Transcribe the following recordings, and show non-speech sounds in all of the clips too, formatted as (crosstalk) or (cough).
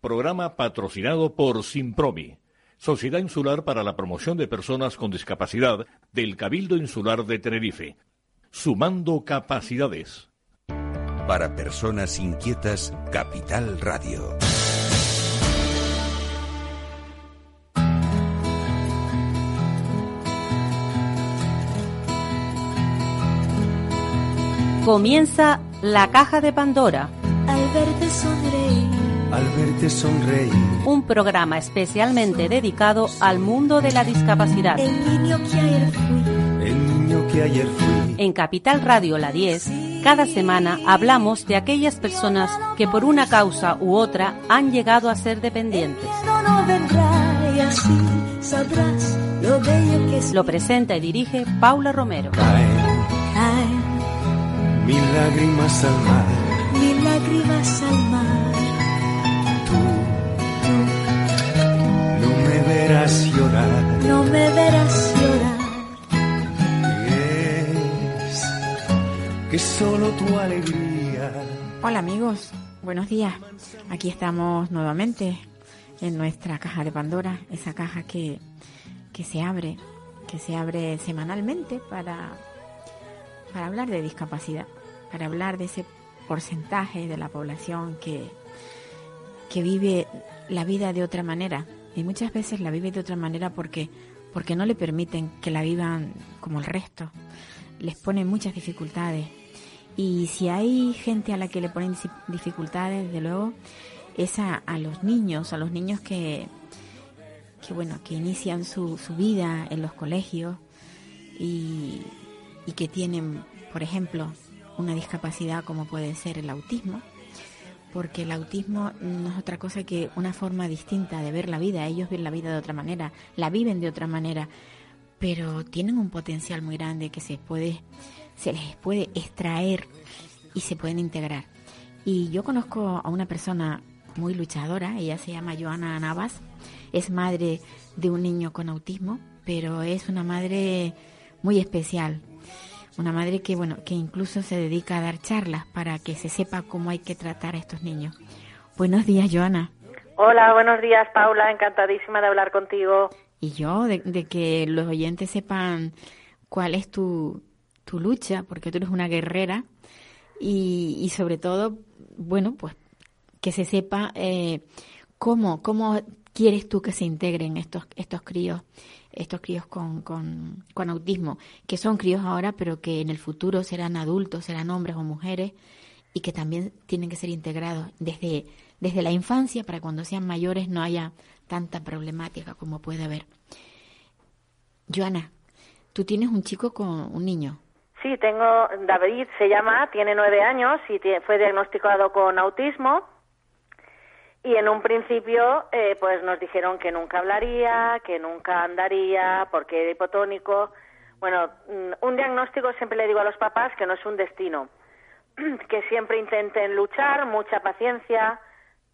Programa patrocinado por Simpromi, Sociedad Insular para la Promoción de Personas con Discapacidad del Cabildo Insular de Tenerife. Sumando capacidades. Para personas inquietas, Capital Radio. Comienza la caja de Pandora. Al verte sonreír. Al verte sonreír. Un programa especialmente dedicado al mundo de la discapacidad. El niño que ayer fui. El niño que ayer fui. En Capital Radio La 10, cada semana hablamos de aquellas personas que por una causa u otra han llegado a ser dependientes. No, no vendrá y así sabrás lo bello que es. Lo presenta y dirige Paula Romero. Caen Caen mil lágrimas al mar. mil lágrimas al mar. Verás llorar. No me verás llorar. Es que solo tu alegría. Hola amigos, buenos días. Aquí estamos nuevamente en nuestra caja de Pandora, esa caja que, que se abre, que se abre semanalmente para, para hablar de discapacidad, para hablar de ese porcentaje de la población que, que vive la vida de otra manera. Y muchas veces la vive de otra manera porque, porque no le permiten que la vivan como el resto. Les ponen muchas dificultades. Y si hay gente a la que le ponen dificultades, desde luego, es a, a los niños, a los niños que, que bueno, que inician su, su vida en los colegios y, y que tienen, por ejemplo, una discapacidad como puede ser el autismo, porque el autismo no es otra cosa que una forma distinta de ver la vida. Ellos ven la vida de otra manera, la viven de otra manera, pero tienen un potencial muy grande que se puede, se les puede extraer y se pueden integrar. Y yo conozco a una persona muy luchadora, ella se llama Joana Navas, es madre de un niño con autismo, pero es una madre muy especial, una madre que bueno, que incluso se dedica a dar charlas para que se sepa cómo hay que tratar a estos niños. Buenos días, Joana. Hola, buenos días, Paula. Encantadísima de hablar contigo. Y yo, de, de que los oyentes sepan cuál es tu, tu lucha, porque tú eres una guerrera, y, y sobre todo, bueno, pues que se sepa eh, cómo, cómo quieres tú que se integren estos, estos críos, estos críos con, con, con autismo, que son críos ahora, pero que en el futuro serán adultos, serán hombres o mujeres, y que también tienen que ser integrados desde, desde la infancia para cuando sean mayores no haya tanta problemática como puede haber. Joana, tú tienes un chico con un niño. Sí, tengo, David se llama, tiene nueve años y fue diagnosticado con autismo. Y en un principio, eh, pues nos dijeron que nunca hablaría, que nunca andaría, porque era hipotónico. Bueno, mm, un diagnóstico siempre le digo a los papás que no es un destino, (clears throat) que siempre intenten luchar, mucha paciencia,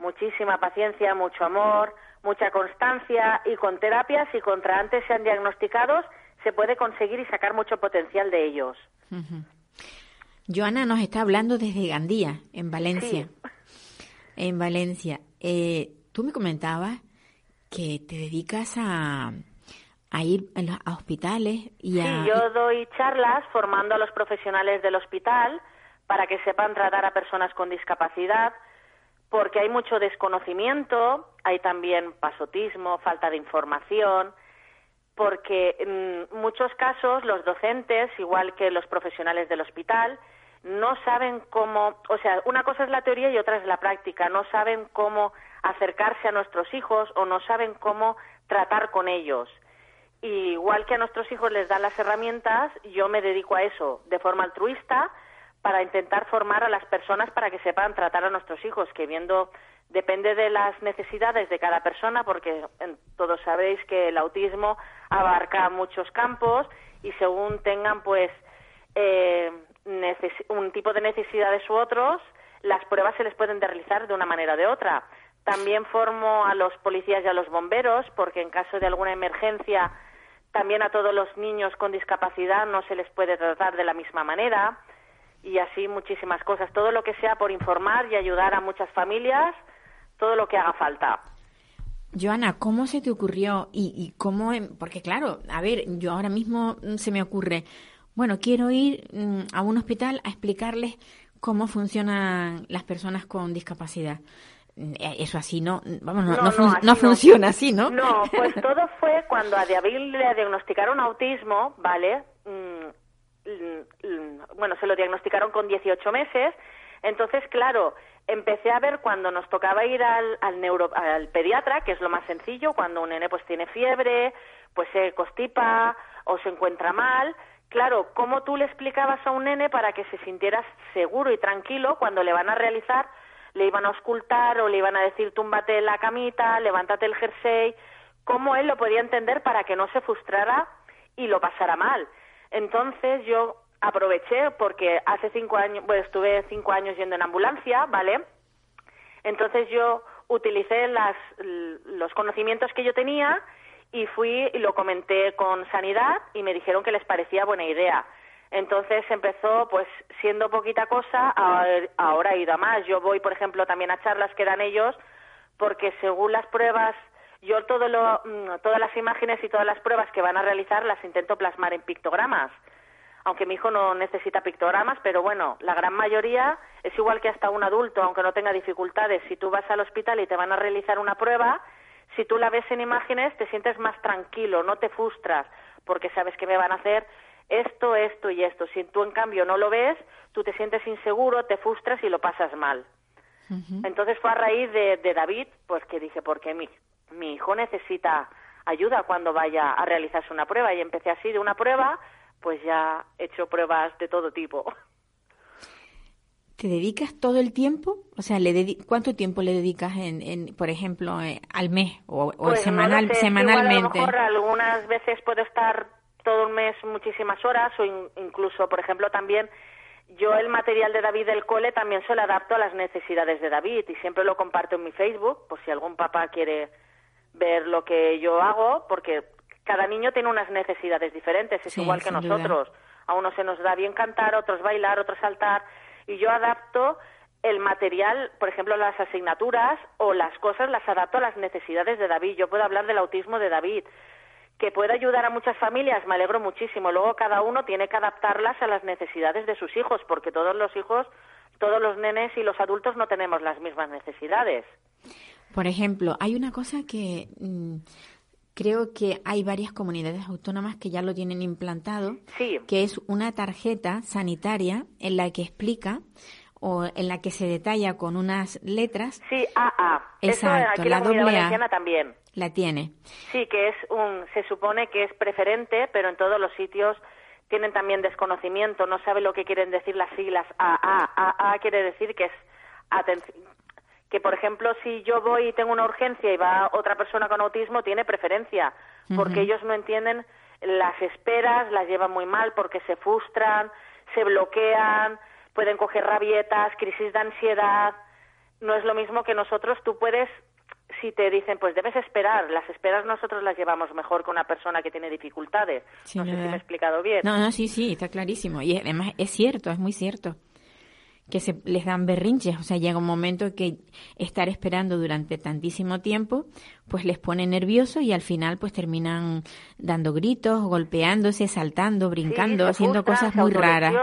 muchísima paciencia, mucho amor, mucha constancia y con terapias y contra antes sean diagnosticados se puede conseguir y sacar mucho potencial de ellos. Joana nos está hablando desde Gandía, en Valencia. (laughs) En Valencia. Eh, tú me comentabas que te dedicas a, a ir a, hospitales y a... Sí, yo doy charlas formando a los profesionales del hospital para que sepan tratar a personas con discapacidad, porque hay mucho desconocimiento, hay también pasotismo, falta de información, porque en muchos casos los docentes, igual que los profesionales del hospital, no saben cómo, o sea, una cosa es la teoría y otra es la práctica, no saben cómo acercarse a nuestros hijos o no saben cómo tratar con ellos. Y igual que a nuestros hijos les dan las herramientas, yo me dedico a eso de forma altruista para intentar formar a las personas para que sepan tratar a nuestros hijos, que viendo depende de las necesidades de cada persona, porque todos sabéis que el autismo abarca muchos campos y según tengan pues eh, un tipo de necesidades u otros, las pruebas se les pueden realizar de una manera o de otra. También formo a los policías y a los bomberos, porque en caso de alguna emergencia, también a todos los niños con discapacidad no se les puede tratar de la misma manera. Y así muchísimas cosas. Todo lo que sea por informar y ayudar a muchas familias todo lo que haga falta. Joana, ¿cómo se te ocurrió y, y cómo? em- Porque claro, a ver, yo ahora mismo se me ocurre, bueno, quiero ir mm, a un hospital a explicarles cómo funcionan las personas con discapacidad. Mm, eh, Eso así no, vamos, no, no fun- así no funciona así, ¿no? No, pues (laughs) todo fue cuando a David le diagnosticaron autismo, ¿vale? Mm, mm, mm, bueno, se lo diagnosticaron con 18 meses. Entonces, claro, empecé a ver cuando nos tocaba ir al, al, neuro, al pediatra, que es lo más sencillo, cuando un nene pues tiene fiebre, pues se constipa o se encuentra mal. Claro, ¿cómo tú le explicabas a un nene para que se sintiera seguro y tranquilo cuando le van a realizar, le iban a ocultar o le iban a decir túmbate la camita, levántate el jersey? ¿Cómo él lo podía entender para que no se frustrara y lo pasara mal? Entonces yo aproveché porque hace cinco años, bueno, estuve cinco años yendo en ambulancia, ¿vale? Entonces yo utilicé las, los conocimientos que yo tenía y fui y lo comenté con sanidad y me dijeron que les parecía buena idea. Entonces empezó, pues siendo poquita cosa, ahora ha ido a más. Yo voy, por ejemplo, también a charlas que dan ellos, porque según las pruebas, yo todo lo, mm, todas las imágenes y todas las pruebas que van a realizar las intento plasmar en pictogramas aunque mi hijo no necesita pictogramas, pero bueno, la gran mayoría es igual que hasta un adulto, aunque no tenga dificultades. Si tú vas al hospital y te van a realizar una prueba, si tú la ves en imágenes, te sientes más tranquilo, no te frustras, porque sabes que me van a hacer esto, esto y esto. Si tú en cambio no lo ves, tú te sientes inseguro, te frustras y lo pasas mal. Entonces fue a raíz de, de David, pues que dije, porque mi, mi hijo necesita ayuda cuando vaya a realizarse una prueba. Y empecé así de una prueba, pues ya he hecho pruebas de todo tipo. (laughs) ¿Te dedicas todo el tiempo? O sea, ¿le dedi- ¿cuánto tiempo le dedicas, en, en, por ejemplo, eh, al mes o, o Pues no semanal, sé, semanalmente? Igual a lo mejor algunas veces puedo estar todo un mes muchísimas horas o in- incluso, por ejemplo, también yo el material de David del cole también se lo adapto a las necesidades de David y siempre lo comparto en mi Facebook, por si algún papá quiere ver lo que yo hago, porque cada niño tiene unas necesidades diferentes, es Sí, igual que duda. nosotros. A unos se nos da bien cantar, a otros bailar, otros saltar, y yo adapto el material, por ejemplo, las asignaturas o las cosas las adapto a las necesidades de David. Yo puedo hablar del autismo de David, que puede ayudar a muchas familias, me alegro muchísimo. Luego cada uno tiene que adaptarlas a las necesidades de sus hijos, porque todos los hijos, todos los nenes y los adultos no tenemos las mismas necesidades. Por ejemplo, hay una cosa que mm, creo que hay varias comunidades autónomas que ya lo tienen implantado, Sí. que es una tarjeta sanitaria en la que explica o en la que se detalla con unas letras, Sí, AA. Eso Exacto, aquí la la doble A. también. la tiene. Sí, que es un, se supone que es preferente, pero en todos los sitios tienen también desconocimiento, no sabe lo que quieren decir las siglas AA. AA quiere decir que es atención, que por ejemplo si yo voy y tengo una urgencia y va otra persona con autismo tiene preferencia, porque ellos no entienden las esperas, las llevan muy mal porque se frustran, se bloquean, pueden coger rabietas, crisis de ansiedad. No es lo mismo que nosotros, tú puedes si te dicen, pues debes esperar, las esperas nosotros las llevamos mejor que una persona que tiene dificultades. No sé si me he explicado bien. No, no, sí, sí, está clarísimo. Y además es cierto, es muy cierto. Que se les dan berrinches, o sea, llega un momento que estar esperando durante tantísimo tiempo, pues les pone nerviosos y al final pues terminan dando gritos, golpeándose, saltando, brincando, haciendo cosas muy raras.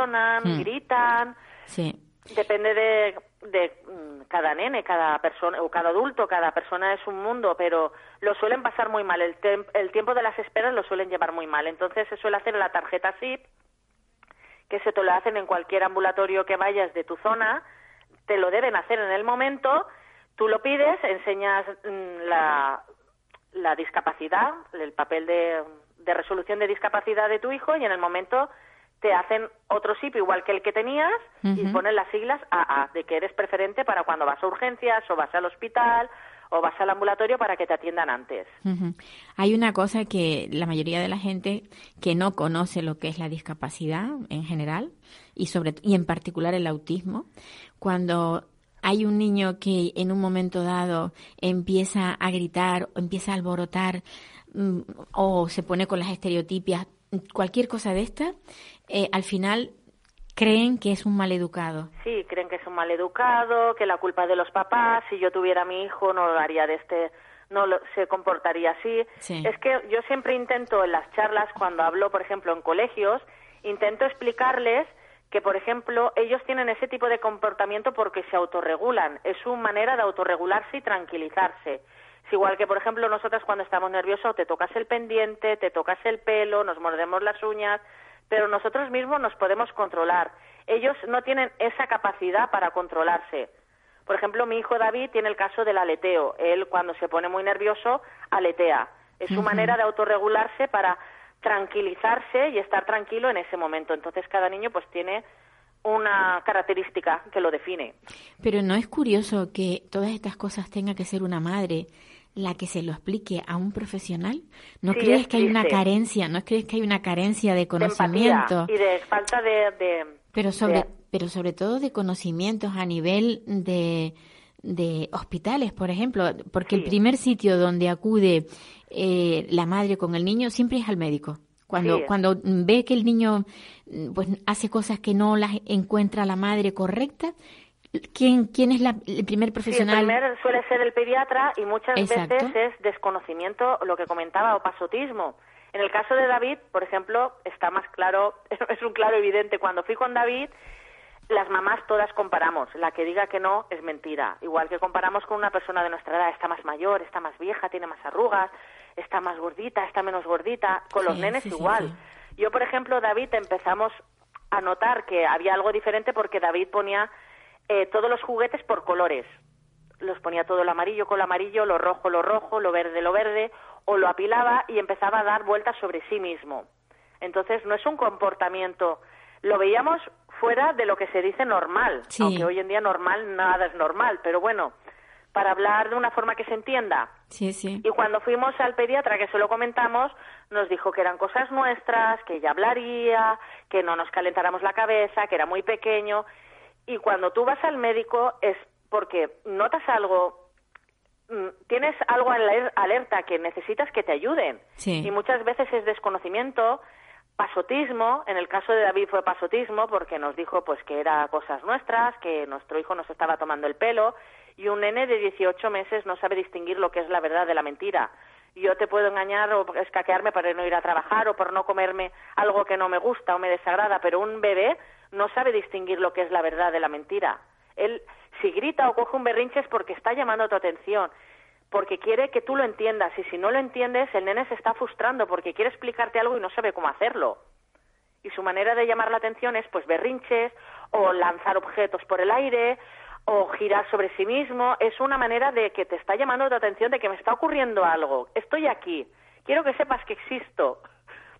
Mm, gritan. Sí. Depende de, de mm, cada nene, cada persona o cada adulto, cada persona es un mundo, pero lo suelen pasar muy mal. El, el tiempo de las esperas lo suelen llevar muy mal. Entonces se suele hacer la tarjeta SIP, que se te lo hacen en cualquier ambulatorio que vayas de tu zona, te lo deben hacer en el momento, tú lo pides, enseñas mm, la, la discapacidad, el papel de, de resolución de discapacidad de tu hijo y en el momento te hacen otro SIP igual que el que tenías y ponen las siglas AA, de que eres preferente para cuando vas a urgencias o vas al hospital o vas al ambulatorio para que te atiendan antes. Hay una cosa que la mayoría de la gente que no conoce lo que es la discapacidad en general y sobre y en particular el autismo, cuando hay un niño que en un momento dado empieza a gritar empieza a alborotar mm, o se pone con las estereotipias, cualquier cosa de esta, eh, al final creen que es un mal educado. Sí, creen que es un mal educado, que la culpa es de los papás, si yo tuviera a mi hijo no lo haría de este no se comportaría así. Es que yo siempre intento en las charlas cuando hablo, por ejemplo, en colegios, intento explicarles que, por ejemplo, ellos tienen ese tipo de comportamiento porque se autorregulan, es su manera de autorregularse y tranquilizarse. Es igual que, por ejemplo, nosotras cuando estamos nerviosos te tocas el pendiente, te tocas el pelo, nos mordemos las uñas, pero nosotros mismos nos podemos controlar. Ellos no tienen esa capacidad para controlarse. Por ejemplo, mi hijo David tiene el caso del aleteo. Él cuando se pone muy nervioso, aletea. Es su manera de autorregularse para tranquilizarse y estar tranquilo en ese momento. Entonces cada niño pues tiene una característica que lo define. Pero no es curioso que todas estas cosas tenga que ser una madre la que se lo explique a un profesional? ¿No crees que hay una carencia? ¿No crees que hay una carencia de conocimiento? y de falta de... pero, sobre, pero sobre todo de conocimientos a nivel de, de hospitales, por ejemplo, porque el primer sitio donde acude eh, la madre con el niño siempre es al médico. Cuando, cuando ve que el niño pues hace cosas que no las encuentra la madre correcta, ¿Quién, quién es la, el primer profesional? el primer suele ser el pediatra y muchas veces es desconocimiento, lo que comentaba, o pasotismo. En el caso de David, por ejemplo, está más claro, (laughs) es un claro evidente. Cuando fui con David, las mamás todas comparamos. La que diga que no es mentira. Igual que comparamos con una persona de nuestra edad, está más mayor, está más vieja, tiene más arrugas, está más gordita, está menos gordita. Con los nenes igual. Yo, por ejemplo, David, empezamos a notar que había algo diferente porque David ponía eh, todos los juguetes por colores. Los ponía todo lo amarillo con lo amarillo, lo rojo lo rojo, lo verde lo verde, o lo apilaba y empezaba a dar vueltas sobre sí mismo. Entonces no es un comportamiento, lo veíamos fuera de lo que se dice normal, aunque hoy en día normal nada es normal, pero bueno, para hablar de una forma que se entienda. Sí, sí. Y cuando fuimos al pediatra, que se lo comentamos, nos dijo que eran cosas nuestras, que ella hablaría, que no nos calentáramos la cabeza, que era muy pequeño. Y cuando tú vas al médico es porque notas algo, mm, tienes algo en alerta que necesitas que te ayuden. Y muchas veces es desconocimiento, pasotismo, en el caso de David fue pasotismo porque nos dijo pues que era cosas nuestras, que nuestro hijo nos estaba tomando el pelo y un nene de 18 meses no sabe distinguir lo que es la verdad de la mentira. Yo te puedo engañar o escaquearme para no ir a trabajar o por no comerme algo que no me gusta o me desagrada, pero un bebé no sabe distinguir lo que es la verdad de la mentira. Él, si grita o coge un berrinche es porque está llamando tu atención, porque quiere que tú lo entiendas, y si no lo entiendes, el nene se está frustrando porque quiere explicarte algo y no sabe cómo hacerlo. Y su manera de llamar la atención es, pues, berrinches, o lanzar objetos por el aire, o girar sobre sí mismo. Es una manera de que te está llamando tu atención de que me está ocurriendo algo. Estoy aquí. Quiero que sepas que existo.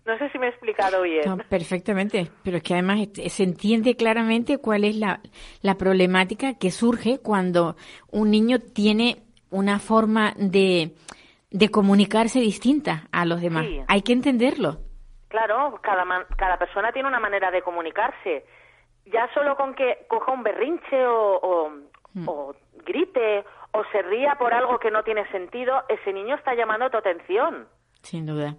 No sé si me he explicado bien. perfectamente, pero es que además se entiende claramente cuál es la, la problemática que surge cuando un niño tiene una forma de, de comunicarse distinta a los demás. Hay que entenderlo. Claro, cada, cada persona tiene una manera de comunicarse. Ya solo con que coja un berrinche o, o, mm. o grite o se ría por algo que no tiene sentido, ese niño está llamando tu atención. Sin duda.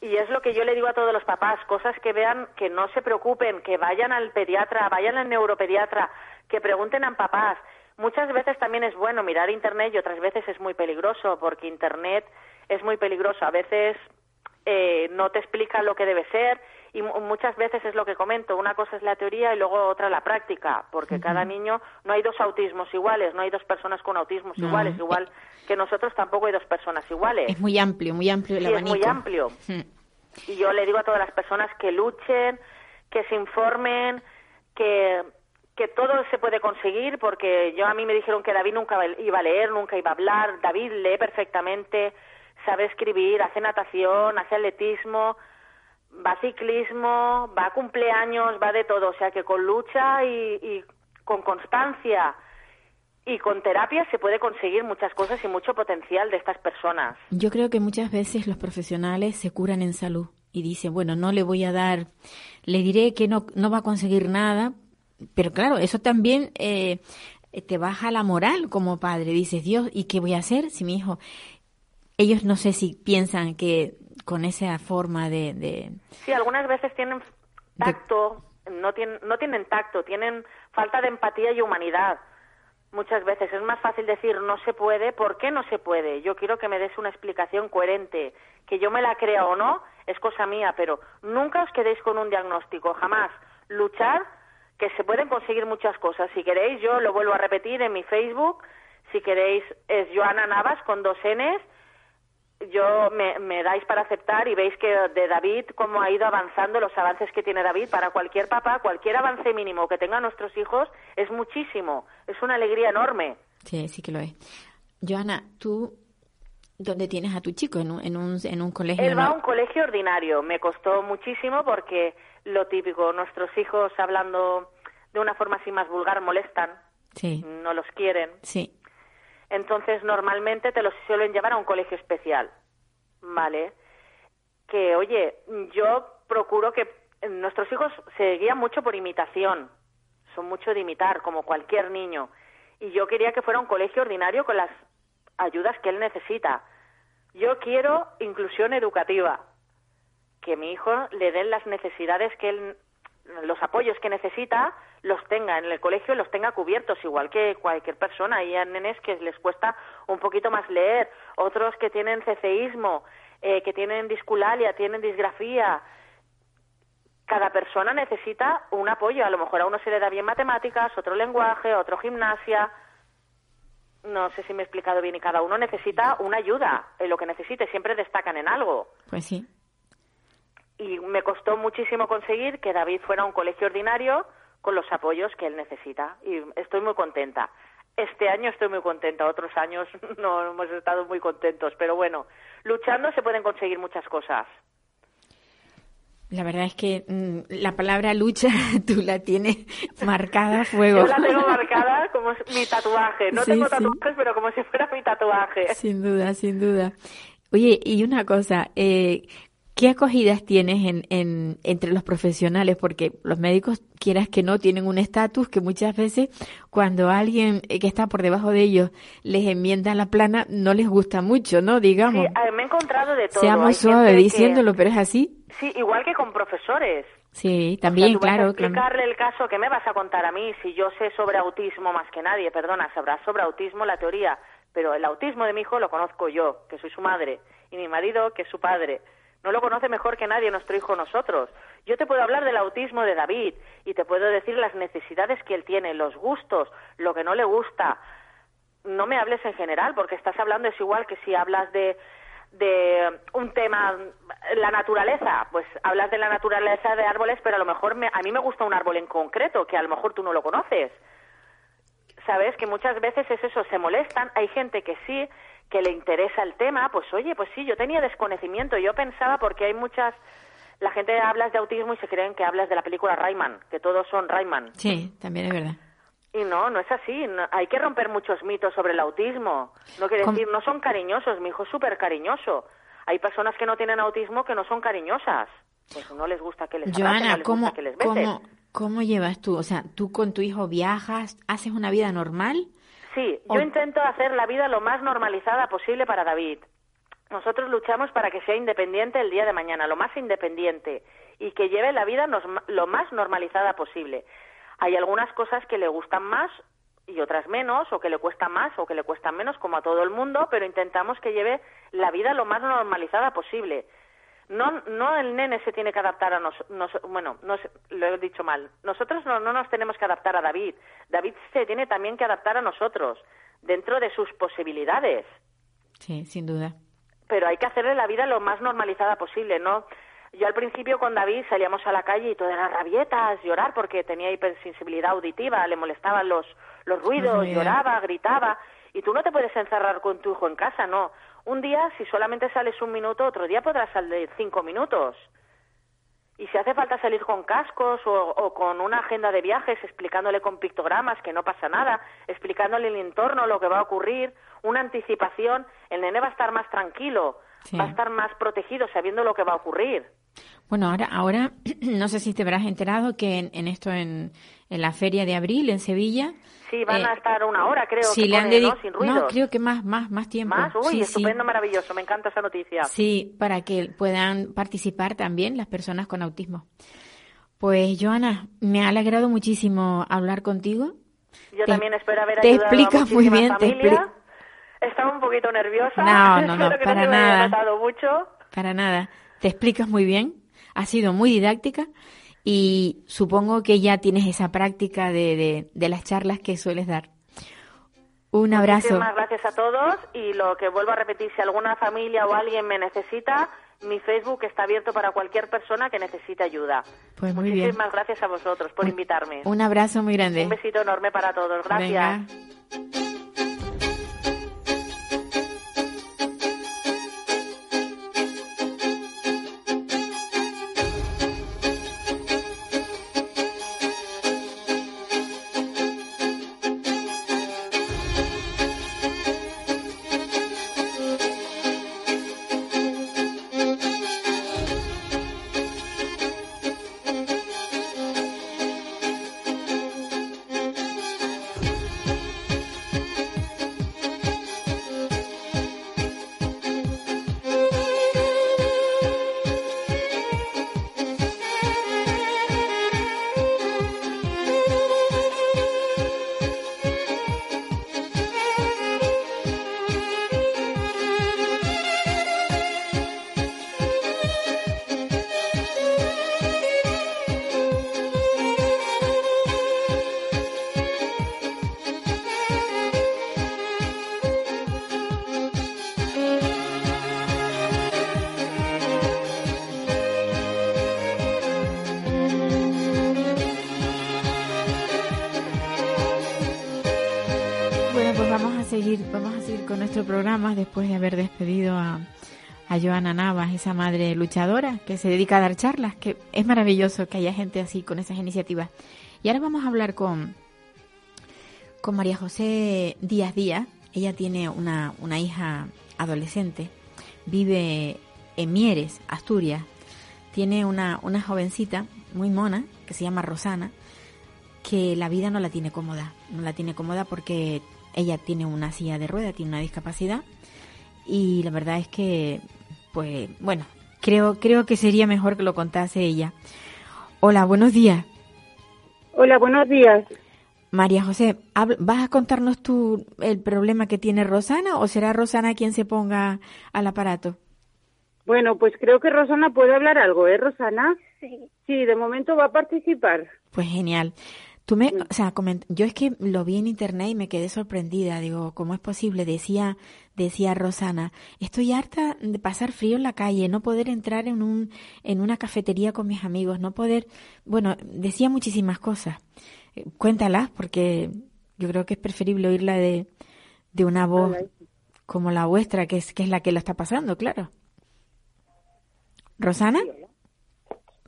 Y es lo que yo le digo a todos los papás, cosas que vean, que no se preocupen, que vayan al pediatra, vayan al neuropediatra, que pregunten a papás. Muchas veces también es bueno mirar Internet y otras veces es muy peligroso, porque Internet es muy peligroso. A veces eh, no te explica lo que debe ser y muchas veces es lo que comento, una cosa es la teoría y luego otra la práctica, porque cada niño, no hay dos autismos iguales, no hay dos personas con autismos iguales, igual que nosotros tampoco hay dos personas iguales. Es muy amplio, muy amplio el sí, es muy amplio. (laughs) Y yo le digo a todas las personas que luchen, que se informen, que, que todo se puede conseguir, porque yo a mí me dijeron que David nunca iba a leer, nunca iba a hablar. David lee perfectamente, sabe escribir, hace natación, hace atletismo, va a ciclismo, va a cumpleaños, va de todo. O sea que con lucha y, y con constancia y con terapia se puede conseguir muchas cosas y mucho potencial de estas personas. Yo creo que muchas veces los profesionales se curan en salud y dicen, bueno, no le voy a dar, le diré que no, no va a conseguir nada, pero claro, eso también eh, te baja la moral como padre. Dices, Dios, ¿y qué voy a hacer si mi hijo... Ellos no sé si piensan que con esa forma de... Sí, algunas veces tienen tacto, no tienen, no tienen tacto, tienen falta de empatía y humanidad. Muchas veces es más fácil decir no se puede, ¿por qué no se puede? Yo quiero que me des una explicación coherente, que yo me la crea o no, es cosa mía, pero nunca os quedéis con un diagnóstico, jamás. Luchar, que se pueden conseguir muchas cosas. Si queréis, yo lo vuelvo a repetir en mi Facebook, si queréis es Joana Navas con dos Ns, yo me, dais para aceptar y veis que de David cómo ha ido avanzando los avances que tiene David. Para cualquier papá cualquier avance mínimo que tengan nuestros hijos es muchísimo. Es una alegría enorme. Sí sí que lo es. Joana tú dónde tienes a tu chico en un, en un, en un colegio él va a un colegio ordinario. Me costó muchísimo porque lo típico nuestros hijos hablando de una forma así más vulgar molestan. Sí. No los quieren. Sí entonces, normalmente te los suelen llevar a un colegio especial, ¿vale? Que, oye, yo procuro que nuestros hijos se guían mucho por imitación, son mucho de imitar, como cualquier niño. Y yo quería que fuera un colegio ordinario con las ayudas que él necesita. Yo quiero inclusión educativa, que mi hijo le den las necesidades que él, los apoyos que necesita, los tenga en el colegio, los tenga cubiertos, igual que cualquier persona. Hay nenes que les cuesta un poquito más leer, otros que tienen ceceísmo, eh, que tienen disculalia, tienen disgrafía. Cada persona necesita un apoyo. A lo mejor a uno se le da bien matemáticas, otro lenguaje, otro gimnasia. No sé si me he explicado bien y cada uno necesita una ayuda en lo que necesite. Siempre destacan en algo. Pues sí. Y me costó muchísimo conseguir que David fuera a un colegio ordinario con los apoyos que él necesita y estoy muy contenta. Este año estoy muy contenta, otros años (laughs) no hemos estado muy contentos, pero bueno, luchando se pueden conseguir muchas cosas. La verdad es que mm, la palabra lucha (laughs) tú la tienes marcada a fuego. Yo la tengo marcada como mi tatuaje. No tengo tatuajes, pero como si fuera mi tatuaje. Sin duda, sin duda. Oye, y una cosa, eh, ¿Qué acogidas tienes en, en, entre los profesionales? Porque los médicos, quieras que no, tienen un estatus que muchas veces cuando alguien que está por debajo de ellos les enmienda la plana, no les gusta mucho, ¿no? Digamos. Sí, me he encontrado de todo. Seamos suaves diciéndolo, pero es así. Sí, igual que con profesores. Sí, también, claro. explicarle el caso que me vas a contar a mí, si yo sé sobre autismo más que nadie, perdona, sabrás sobre autismo la teoría, pero el autismo de mi hijo lo conozco yo, que soy su madre, y mi marido, que es su padre no lo conoce mejor que nadie nuestro hijo nosotros. Yo te puedo hablar del autismo de David y te puedo decir las necesidades que él tiene, los gustos, lo que no le gusta. No me hables en general, porque estás hablando es igual que si hablas de, de un tema, la naturaleza, pues hablas de la naturaleza de árboles, pero a lo mejor a mí me gusta un árbol en concreto, que a lo mejor tú no lo conoces. ¿Sabes? Que muchas veces es eso, se molestan, hay gente que sí, que le interesa el tema, pues oye, pues sí, yo tenía desconocimiento, yo pensaba porque hay muchas la gente habla de autismo y se creen que hablas de la película Rayman, que todos son Rayman. Sí, también es verdad. Y no, no es así. hay que romper muchos mitos sobre el autismo. No quiere decir, no son cariñosos. Mi hijo es súper cariñoso. Hay personas que no tienen autismo que no son cariñosas. Pues no les gusta que les Joana, no ¿cómo, que les ¿cómo, ¿cómo llevas tú? O sea, ¿tú con tu hijo viajas, haces una vida normal? Sí, yo intento hacer la vida lo más normalizada posible para David. Nosotros luchamos para que sea independiente el día de mañana, lo más independiente, y que lleve la vida lo más normalizada posible. Hay algunas cosas que le gustan más y otras menos, o que le cuestan más o que le cuestan menos, como a todo el mundo, pero intentamos que lleve la vida lo más normalizada posible. No, no el nene se tiene que adaptar a nosotros, bueno, no, lo he dicho mal. Nosotros no, no nos tenemos que adaptar a David. David se tiene también que adaptar a nosotros, dentro de sus posibilidades. Sí, sin duda. Pero hay que hacerle la vida lo más normalizada posible, ¿no? Yo al principio con David salíamos a la calle y todo era rabietas, llorar porque tenía hipersensibilidad auditiva, le molestaban los, los ruidos, lloraba, gritaba. Y tú no te puedes encerrar con tu hijo en casa, no. Un día, si solamente sales un minuto, otro día podrás salir cinco minutos. Y si hace falta salir con cascos o, con una agenda de viajes, explicándole con pictogramas que no pasa nada, explicándole el entorno, lo que va a ocurrir, una anticipación, el nene va a estar más tranquilo, va a estar más protegido sabiendo lo que va a ocurrir. Bueno, ahora, ahora (clears throat) no sé si te habrás enterado que en, esto, en, en, la feria de abril en Sevilla. Sí, van a eh, estar una hora, creo. Sí, le han dedicado. No, creo que más, más, más tiempo. Más, uy, estupendo, maravilloso, me encanta esa noticia. Sí, para que puedan participar también las personas con autismo. Pues Joana, me ha alegrado muchísimo hablar contigo. Yo también espero haber te ayudado explicas a muy bien, te familia. Estaba un poquito nerviosa. No, no, (laughs) no, que para nada. mucho. Para nada. Te explicas muy bien. Has sido muy didáctica y supongo que ya tienes esa práctica de, de, de las charlas que sueles dar. Un abrazo. Muchísimas gracias a todos y lo que vuelvo a repetir, si alguna familia o alguien me necesita, mi Facebook está abierto para cualquier persona que necesite ayuda. Pues muy bien. Muchísimas gracias a vosotros por invitarme. Un abrazo muy grande. Un besito enorme para todos. Gracias. Venga. Haber despedido a, a Joana Navas, esa madre luchadora que se dedica a dar charlas, que es maravilloso que haya gente así con esas iniciativas. Y ahora vamos a hablar con, con María José Díaz Díaz. Ella tiene una, una hija adolescente, vive en Mieres, Asturias. Tiene una, una jovencita muy mona que se llama Rosana, que la vida no la tiene cómoda. No la tiene cómoda porque ella tiene una silla de rueda, tiene una discapacidad y la verdad es que, pues, bueno, creo, creo que sería mejor que lo contase ella. Hola, buenos días. Hola, buenos días. María José, ¿vas a contarnos tú el problema que tiene Rosana o será Rosana quien se ponga al aparato? Bueno, pues creo que Rosana puede hablar algo, ¿eh, Rosana? Sí. Sí, de momento va a participar. Pues genial. Tú me, o sea, coment- yo es que lo vi en internet y me quedé sorprendida. Digo, ¿cómo es posible? Decía, decía Rosana, estoy harta de pasar frío en la calle, no poder entrar en un, en una cafetería con mis amigos, no poder, bueno, decía muchísimas cosas. Eh, Cuéntalas, porque yo creo que es preferible oírla de, de una voz como la vuestra, que es, que es la que la está pasando, claro. ¿Rosana?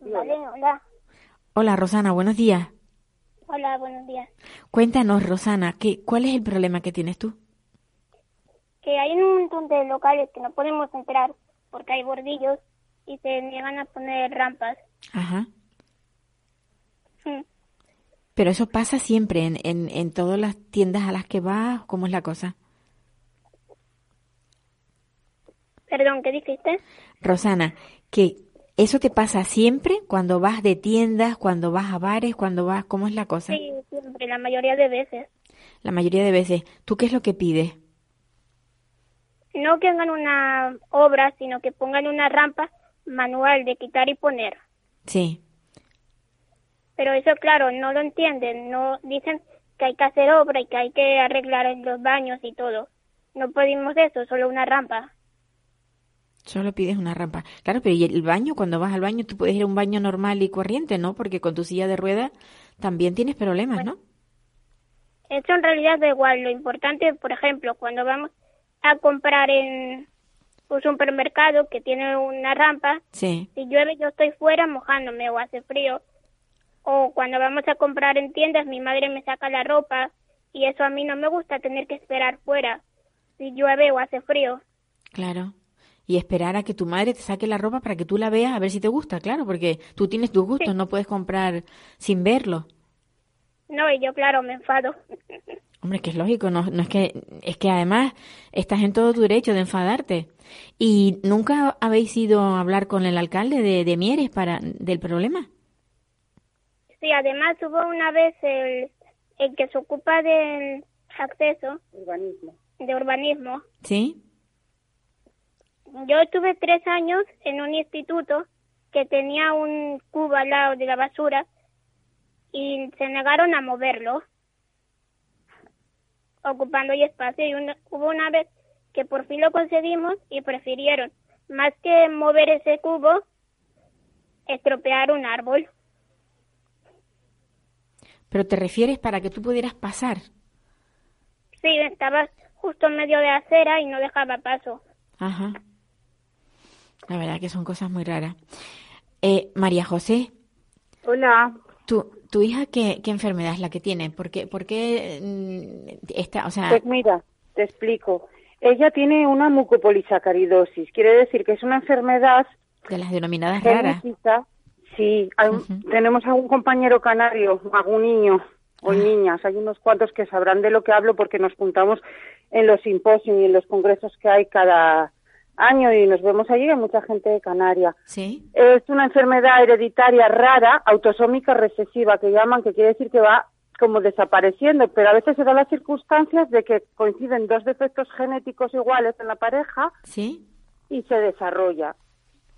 Vale, hola. Hola, Rosana, buenos días. Hola, buenos días. Cuéntanos, Rosana, ¿qué, ¿cuál es el problema que tienes tú? Que hay un montón de locales que no podemos entrar porque hay bordillos y se niegan a poner rampas. Ajá. Mm. Pero eso pasa siempre en, en, en todas las tiendas a las que vas, ¿cómo es la cosa? Perdón, ¿qué dijiste? Rosana, que eso te pasa siempre cuando vas de tiendas, cuando vas a bares, cuando vas, ¿cómo es la cosa? Sí, siempre, la mayoría de veces. La mayoría de veces. ¿Tú qué es lo que pides? No que hagan una obra, sino que pongan una rampa manual de quitar y poner. Sí. Pero eso, claro, no lo entienden. No dicen que hay que hacer obra y que hay que arreglar los baños y todo. No pedimos eso, solo una rampa. Solo pides una rampa. Claro, pero ¿y el baño? Cuando vas al baño, tú puedes ir a un baño normal y corriente, ¿no? Porque con tu silla de ruedas también tienes problemas, ¿no? Eso en realidad da igual. Lo importante, por ejemplo, cuando vamos a comprar en un supermercado que tiene una rampa, Sí. si llueve yo estoy fuera mojándome o hace frío. O cuando vamos a comprar en tiendas, mi madre me saca la ropa y eso a mí no me gusta tener que esperar fuera si llueve o hace frío. Claro. Y esperar a que tu madre te saque la ropa para que tú la veas a ver si te gusta, claro, porque tú tienes tus gustos, no puedes comprar sin verlo. No, y yo claro, me enfado. (laughs) Hombre, que es lógico, no, no es que es que además estás en todo tu derecho de enfadarte. ¿Y nunca habéis ido a hablar con el alcalde de, de Mieres para del problema? Sí, además hubo una vez el, el que se ocupa del acceso. Urbanismo. De urbanismo. Sí. Yo estuve tres años en un instituto que tenía un cubo al lado de la basura y se negaron a moverlo, ocupando ahí espacio. Y hubo una vez que por fin lo conseguimos y prefirieron, más que mover ese cubo, estropear un árbol. Pero te refieres para que tú pudieras pasar. Sí, estaba justo en medio de acera y no dejaba paso. Ajá. La verdad que son cosas muy raras. Eh, María José. Hola. ¿Tu, tu hija qué, qué enfermedad es la que tiene? ¿Por qué, por qué mm, está, o sea... Pues mira, te explico. Ella tiene una mucopolisacaridosis. Quiere decir que es una enfermedad... De las denominadas raras. Sí, tenemos a un compañero canario, algún niño o Ah. niñas. Hay unos cuantos que sabrán de lo que hablo porque nos juntamos en los simposios y en los congresos que hay cada año y nos vemos allí. Hay mucha gente de Canaria. Sí. Es una enfermedad hereditaria rara, autosómica recesiva, que llaman, que quiere decir que va como desapareciendo, pero a veces se dan las circunstancias de que coinciden dos defectos genéticos iguales en la pareja Sí. y se desarrolla.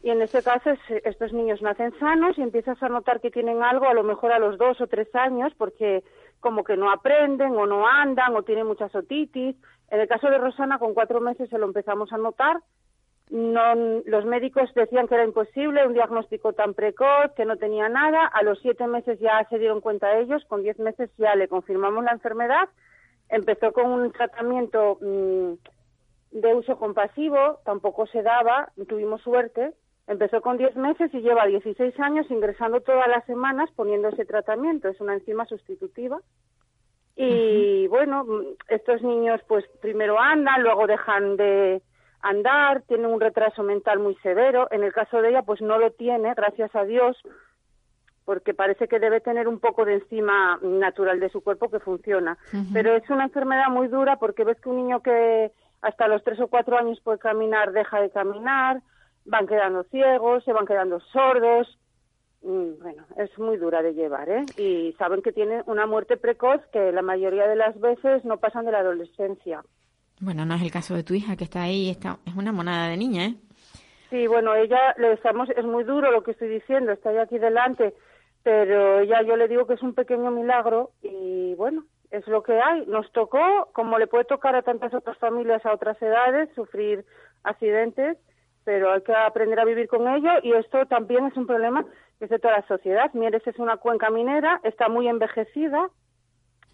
Y en ese caso es- estos niños nacen sanos y empiezas a notar que tienen algo a lo mejor a los dos o tres años porque como que no aprenden o no andan o tienen muchas otitis. En el caso de Rosana con cuatro meses se lo empezamos a notar. No, los médicos decían que era imposible, un diagnóstico tan precoz, que no tenía nada. A los siete meses ya se dieron cuenta ellos, con diez meses ya le confirmamos la enfermedad. Empezó con un tratamiento mm, de uso compasivo, tampoco se daba, tuvimos suerte. Empezó con 10 meses y lleva 16 años ingresando todas las semanas poniendo ese tratamiento. Es una enzima sustitutiva. Y bueno, mm, estos niños pues primero andan, luego dejan de andar, tienen un retraso mental muy severo. En el caso de ella pues no lo tiene, gracias a Dios, porque parece que debe tener un poco de enzima natural de su cuerpo que funciona. Pero es una enfermedad muy dura porque ves que un niño que hasta los tres o cuatro años puede caminar deja de caminar, van quedando ciegos, se van quedando sordos. Mm, Bueno, es muy dura de llevar, ¿eh? Y saben que tiene una muerte precoz que la mayoría de las veces no pasan de la adolescencia. Bueno, no es el caso de tu hija que está ahí, está, es una monada de niña, ¿eh? Sí, bueno, ella le estamos, es muy duro lo que estoy diciendo, está ahí aquí delante, pero ella yo le digo que es un pequeño milagro y bueno, es lo que hay. Nos tocó, como le puede tocar a tantas otras familias a otras edades, sufrir accidentes, pero hay que aprender a vivir con ello y esto también es un problema que es de toda la sociedad. Mieres es una cuenca minera, está muy envejecida,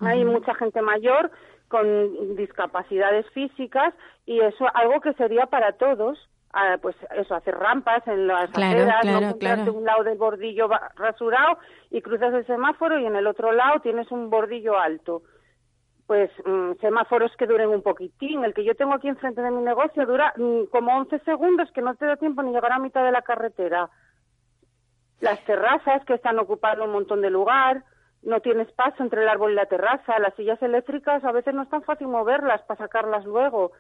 hay mucha gente mayor con discapacidades físicas y eso algo que sería para todos. ah, pues eso, hacer rampas en las Claro, aceras, claro, no claro. un lado del bordillo rasurado y cruzas el semáforo y en el otro lado tienes un bordillo alto. Pues mm, semáforos que duren un poquitín. El que yo tengo aquí enfrente de mi negocio dura mm, como 11 segundos que no te da tiempo ni llegar a mitad de la carretera. Las terrazas que están ocupando un montón de lugar, no tienes paso entre el árbol y la terraza, las sillas eléctricas a veces no es tan fácil moverlas para sacarlas luego.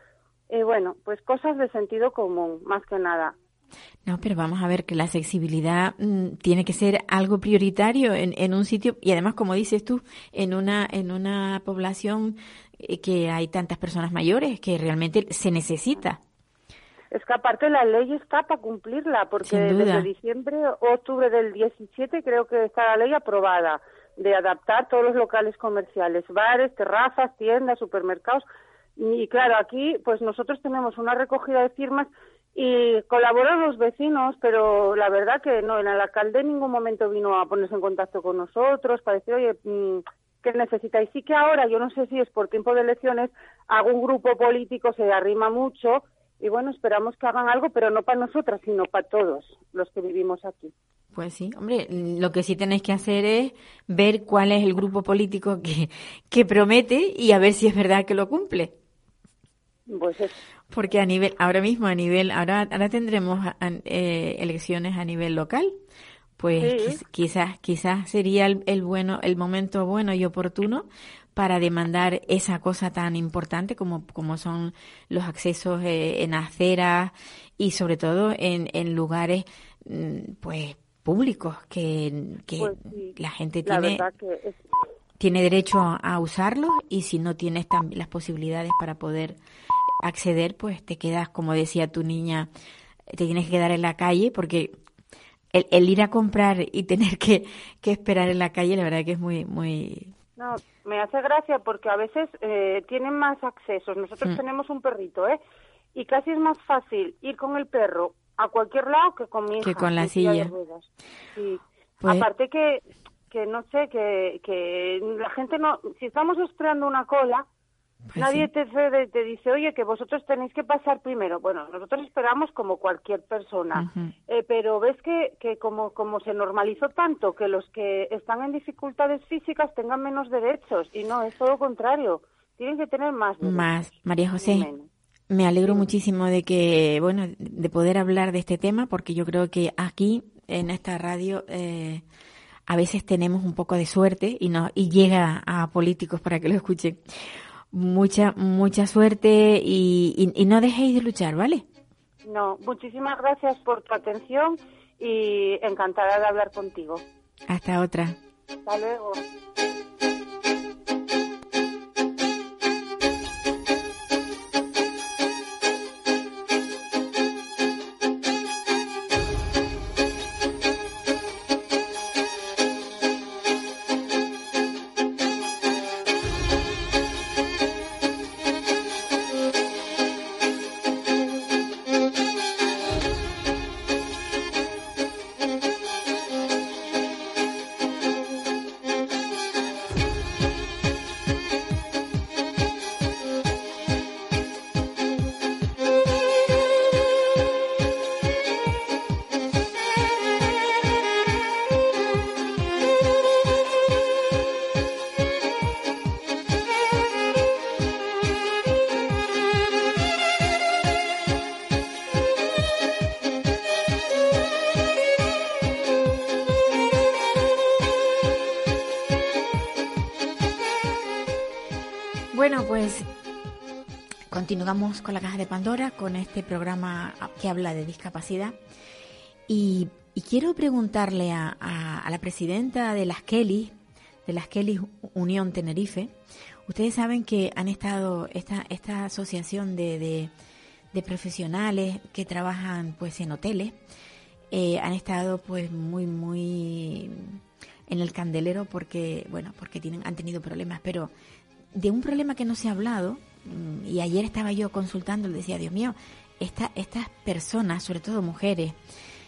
Y bueno, pues cosas de sentido común, más que nada. No, pero vamos a ver que la accesibilidad mm, tiene que ser algo prioritario en, en un sitio y además, como dices tú, en una en una población eh, que hay tantas personas mayores que realmente se necesita. Es que aparte la ley está para cumplirla, porque desde diciembre o octubre del 17 creo que está la ley aprobada de adaptar todos los locales comerciales, bares, terrazas, tiendas, supermercados. Y claro, aquí pues nosotros tenemos una recogida de firmas y colaboran los vecinos, pero la verdad que no, el alcalde en ningún momento vino a ponerse en contacto con nosotros para decir, oye, mm, ¿qué necesitáis? Sí que ahora, yo no sé si es por tiempo de elecciones, algún grupo político se arrima mucho y bueno, esperamos que hagan algo, pero no para nosotras, sino para todos los que vivimos aquí. Pues sí, hombre, lo que sí tenéis que hacer es ver cuál es el grupo político que, (laughs) que promete y a ver si es verdad que lo cumple. Pues es, Porque a nivel, ahora mismo a nivel, ahora, ahora tendremos eh, elecciones a nivel local. Pues Sí. quiz- quizás, quizás sería el, el bueno, el momento bueno y oportuno para demandar esa cosa tan importante como, como son los accesos eh, en aceras y sobre todo en, en lugares, mm, pues, públicos que, que Pues sí, la gente tiene verdad que es- tiene derecho a, usarlos y si no tienes las posibilidades para poder acceder, pues te quedas, como decía tu niña, te tienes que quedar en la calle porque el, el ir a comprar y tener que, que esperar en la calle, la verdad que es muy, muy... No, me hace gracia porque a veces eh, tienen más accesos. Nosotros Mm. tenemos un perrito, ¿eh? Y casi es más fácil ir con el perro a cualquier lado que con mi hija. Que con la silla de ruedas. Sí. Pues- Aparte que, que no sé, que, que la gente no... Si estamos esperando una cola, pues nadie sí. te, cede- te dice, oye, que vosotros tenéis que pasar primero. Bueno, nosotros esperamos como cualquier persona. Eh, pero ves que, que como, como se normalizó tanto que los que están en dificultades físicas tengan menos derechos y no, es todo lo contrario. Tienen que tener más derechos. Más, María José. menos. Me alegro muchísimo de que, bueno, de poder hablar de este tema, porque yo creo que aquí, en esta radio, eh, a veces tenemos un poco de suerte y no y llega a políticos para que lo escuchen. Mucha, mucha suerte y, y- y no dejéis de luchar, ¿vale? No, muchísimas gracias por tu atención y encantada de hablar contigo. Hasta otra. Hasta luego. Continuamos con la caja de Pandora, con este programa que habla de discapacidad. Y, quiero preguntarle a, la presidenta de las Kelly, de las Kelly Unión Tenerife, ustedes saben que han estado, esta, esta asociación de, de, de profesionales que trabajan pues en hoteles, eh, han estado pues muy, muy en el candelero porque, bueno, porque tienen, han tenido problemas, pero de un problema que no se ha hablado, y ayer estaba yo consultando, le decía, Dios mío, esta, estas personas, sobre todo mujeres,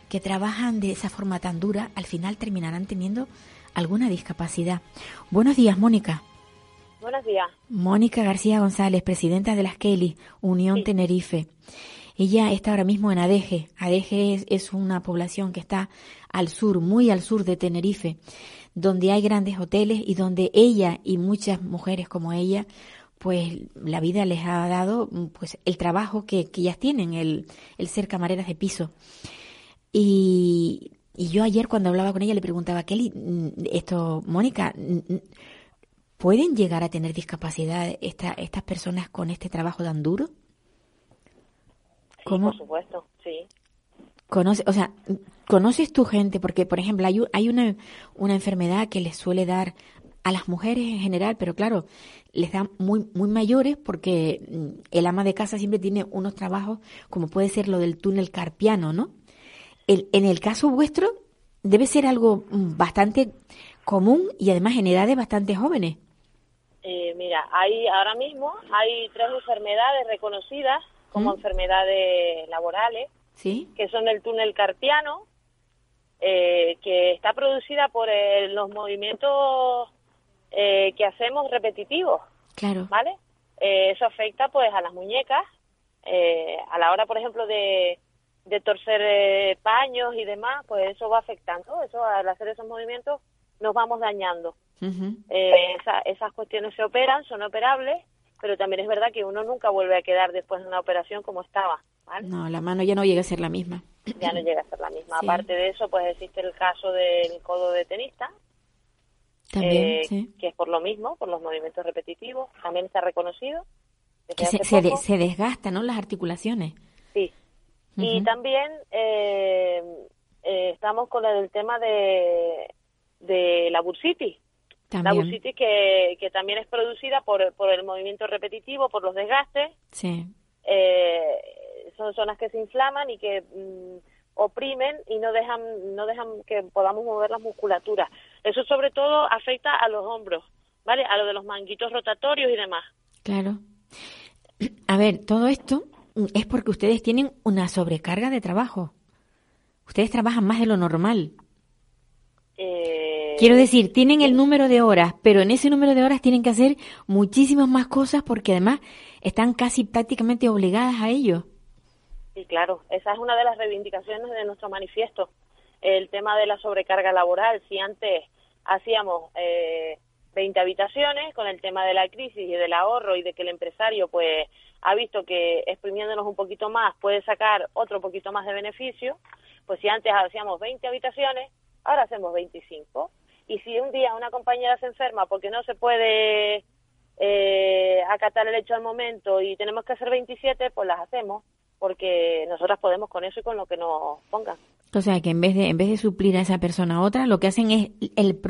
que trabajan de esa forma tan dura, al final terminarán teniendo alguna discapacidad. Buenos días, Mónica. Buenos días. Mónica García González, presidenta de las Kelly, Unión Tenerife. Ella está ahora mismo en Adeje. Adeje es, es una población que está al sur, muy al sur de Tenerife, donde hay grandes hoteles y donde ella y muchas mujeres como ella, pues la vida les ha dado pues el trabajo que, que ellas tienen, el, el ser camareras de piso. Y, y yo ayer cuando hablaba con ella le preguntaba, Kelly, mm, esto, Mónica, mm, mm, ¿pueden llegar a tener discapacidad esta, estas personas con este trabajo tan duro? Sí, por supuesto, sí. Conoce, o sea, ¿conoces tu gente? Porque, por ejemplo, hay, hay una, una enfermedad que les suele dar a las mujeres en general, pero claro, les da muy, muy mayores porque mm, el ama de casa siempre tiene unos trabajos, como puede ser lo del túnel carpiano, ¿no? El- en el caso vuestro, debe ser algo mm, bastante común y además en edades bastante jóvenes. Eh, mira, hay ahora mismo hay tres enfermedades reconocidas como ¿Mm? enfermedades laborales, ¿Sí? que son el túnel carpiano, eh, que está producida por eh, los movimientos eh, que hacemos repetitivos, Claro. ¿vale? Eh, eso afecta pues a las muñecas, eh, a la hora, por ejemplo, de, de torcer eh, paños y demás, pues eso va afectando, eso al hacer esos movimientos nos vamos dañando. Eh, esa- esas cuestiones se operan, son operables, pero también es verdad que uno nunca vuelve a quedar después de una operación como estaba, ¿vale? No, la mano ya no llega a ser la misma. Ya no llega a ser la misma. Sí. Aparte de eso, pues existe el caso del codo de tenista, También, eh, sí. que es por lo mismo, por los movimientos repetitivos, también está reconocido. Que se, se, de- poco. se desgastan, ¿no? Las articulaciones. Sí. Y también eh, eh, estamos con el tema de, de la bursitis. La bursitis que, que también es producida por, por el movimiento repetitivo, por los desgastes. Sí. Eh, son zonas que se inflaman y que mm, oprimen y no dejan, no dejan que podamos mover las musculaturas. Eso sobre todo afecta a los hombros, ¿vale? A lo de los manguitos rotatorios y demás. Claro. (clears throat) A ver, todo esto es porque ustedes tienen una sobrecarga de trabajo. Ustedes trabajan más de lo normal. Eh, Quiero decir, tienen el número de horas, pero en ese número de horas tienen que hacer muchísimas más cosas porque además están casi prácticamente obligadas a ello. Sí, claro, esa es una de las reivindicaciones de nuestro manifiesto, el tema de la sobrecarga laboral. Si antes hacíamos eh, 20 habitaciones, con el tema de la crisis y del ahorro y de que el empresario pues ha visto que exprimiéndonos un poquito más puede sacar otro poquito más de beneficio, pues si antes hacíamos 20 habitaciones, ahora hacemos 25. Y si un día una compañera se enferma porque no se puede eh, acatar el hecho al momento y tenemos que hacer 27, pues las hacemos, porque nosotras podemos con eso y con lo que nos pongan. O sea, que en vez de en vez de suplir a esa persona a otra, lo que hacen es el,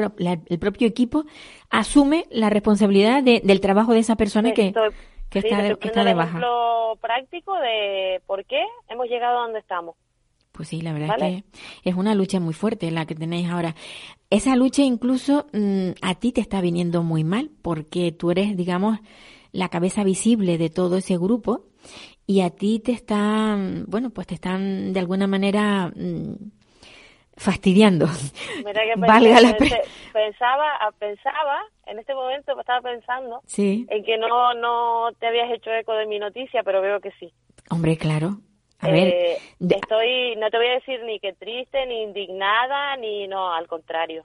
el propio equipo asume la responsabilidad del trabajo de esa persona que, que está, de, que está de baja. ejemplo práctico de por qué hemos llegado a donde estamos. Pues sí, la verdad es que es una lucha muy fuerte la que tenéis ahora. Esa lucha incluso mm, a ti te está viniendo muy mal porque tú eres, digamos, la cabeza visible de todo ese grupo y a ti te están, bueno, pues te están de alguna manera mm, fastidiando. Mira que (laughs) Valga la pensaba, ah, pensaba, en este momento estaba pensando en que no, no te habías hecho eco de mi noticia, pero veo que sí. Hombre, claro. A ver, eh, estoy, no te voy a decir ni que triste, ni indignada, ni no, al contrario.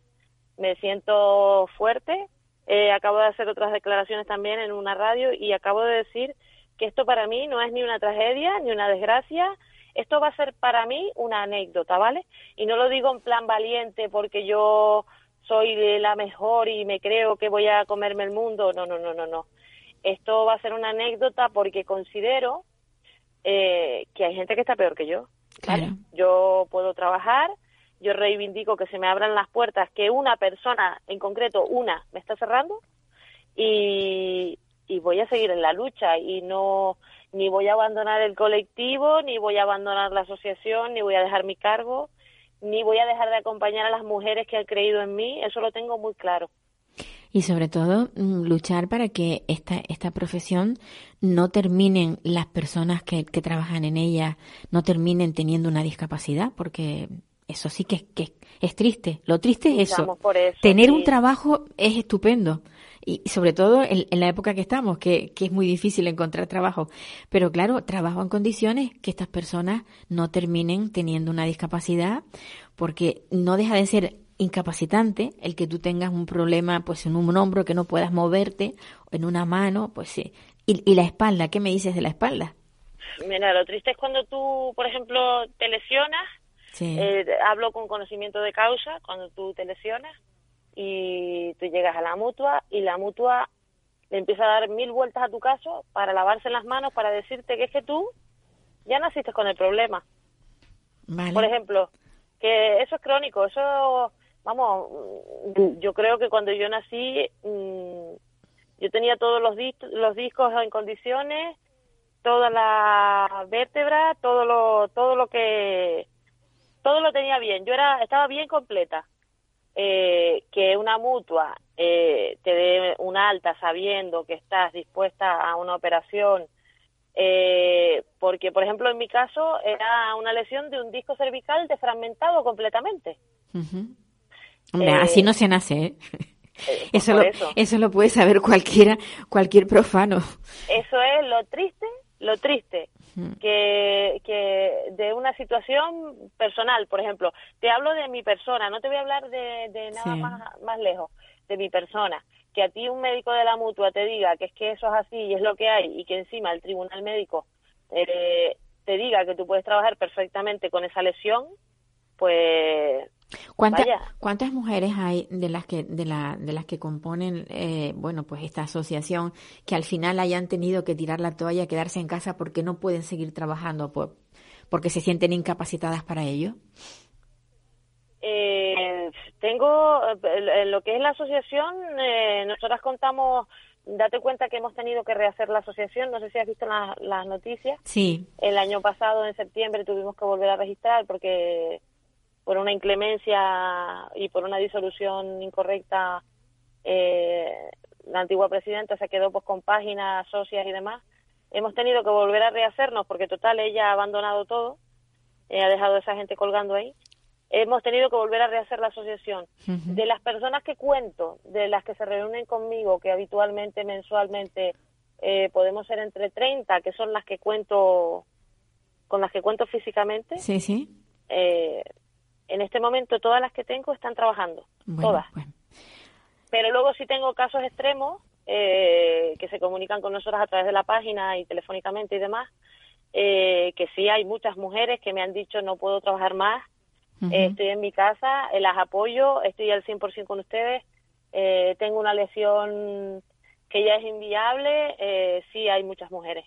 Me siento fuerte. Eh, acabo de hacer otras declaraciones también en una radio y acabo de decir que esto para mí no es ni una tragedia, ni una desgracia, esto va a ser para mí una anécdota, ¿vale? Y no lo digo en plan valiente porque yo soy la mejor y me creo que voy a comerme el mundo, no, no, no, no, no. Esto va a ser una anécdota porque considero eh, que hay gente que está peor que yo. Yo puedo trabajar, yo reivindico que se me abran las puertas, que una persona en concreto, una, me está cerrando y, y voy a seguir en la lucha y no ni voy a abandonar el colectivo, ni voy a abandonar la asociación, ni voy a dejar mi cargo, ni voy a dejar de acompañar a las mujeres que han creído en mí, eso lo tengo muy claro. Y sobre todo mm, luchar para que esta, esta profesión no terminen las personas que, que trabajan en ella, no terminen teniendo una discapacidad, porque eso sí que, que es triste. Lo triste es eso. Tener un trabajo es estupendo, y sobre todo en, la época que estamos, que, que, es muy difícil encontrar trabajo. Pero claro, trabajo en condiciones que estas personas no terminen teniendo una discapacidad, porque no deja de ser incapacitante el que tú tengas un problema pues en un hombro que no puedas moverte, o en una mano, pues sí. Y, y la espalda, ¿qué me dices de la espalda? Mira, lo triste es cuando tú, por ejemplo, te lesionas, eh, hablo con conocimiento de causa, cuando tú te lesionas, y tú llegas a la mutua y la mutua le empieza a dar mil vueltas a tu caso para lavarse las manos, para decirte que es que tú ya naciste con el problema. Por ejemplo, que eso es crónico, eso, vamos, yo creo que cuando yo nací, mm, yo tenía todos los, los discos en condiciones, toda la vértebra, todo lo, todo lo que, todo lo tenía bien, yo era, estaba bien completa eh, que una mutua eh, te dé un alta sabiendo que estás dispuesta a una operación, eh, porque, por ejemplo, en mi caso era una lesión de un disco cervical desfragmentado completamente. así eh, no se nace, ¿eh? (laughs) eso, lo, eso lo puede saber cualquiera, cualquier profano. Eso es lo triste, lo triste que, que de una situación personal, por ejemplo. Te hablo de mi persona, no te voy a hablar de, nada más, más lejos, de mi persona. Que a ti un médico de la mutua te diga que es que eso es así y es lo que hay y que encima el tribunal médico eh, te diga que tú puedes trabajar perfectamente con esa lesión, pues ¿Cuántas mujeres hay de las que de, la, de las que componen eh, bueno pues esta asociación que al final hayan tenido que tirar la toalla, quedarse en casa porque no pueden seguir trabajando por, porque se sienten incapacitadas para ello? Eh, tengo, en lo que es la asociación, eh, nosotras contamos, date cuenta que hemos tenido que rehacer la asociación, no sé si has visto las noticias. Sí. El año pasado, en septiembre, tuvimos que volver a registrar porque por una inclemencia y por una disolución incorrecta, eh, la antigua presidenta se quedó pues con páginas, socias y demás. Hemos tenido que volver a rehacernos porque total ella ha abandonado todo, ha dejado a esa gente colgando ahí hemos tenido que volver a rehacer la asociación. De las personas que cuento, de las que se reúnen conmigo, que habitualmente, mensualmente, eh, podemos ser entre 30, que son las que cuento, con las que cuento físicamente. Sí, sí. Eh, en este momento todas las que tengo están trabajando, todas. Pero luego sí tengo casos extremos eh, que se comunican con nosotros a través de la página y telefónicamente y demás, que sí hay muchas mujeres que me han dicho no puedo trabajar más, estoy en mi casa, eh, las apoyo, estoy al 100% con ustedes. Eh, tengo una lesión que ya es inviable, eh, sí hay muchas mujeres.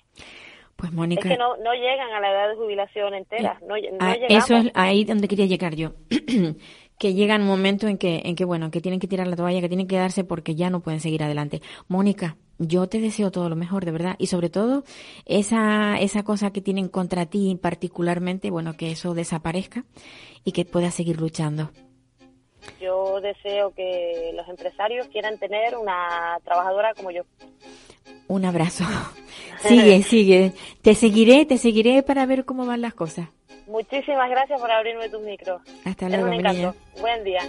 Pues Mónica. Es que no, no llegan a la edad de jubilación entera. No, ah, eso es ahí donde quería llegar yo. (clears throat) que llega un momento en que, en que, bueno, que tienen que tirar la toalla, que tienen que darse porque ya no pueden seguir adelante. Mónica, yo te deseo todo lo mejor, de verdad. Y sobre todo, esa, esa cosa que tienen contra ti particularmente, bueno, que eso desaparezca y que puedas seguir luchando. Yo deseo que los empresarios quieran tener una trabajadora como yo. Un abrazo. (laughs) (laughs) sigue, sigue. Te seguiré, te seguiré para ver cómo van las cosas. Muchísimas gracias por abrirme tus micros. Hasta luego, Buen día.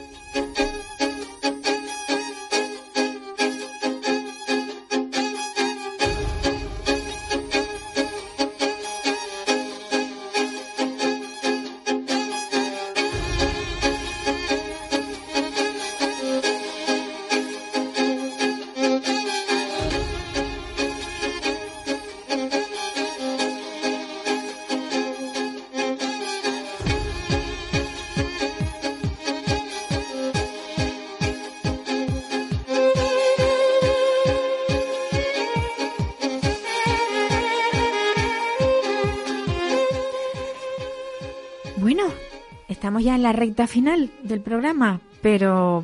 La recta final del programa, pero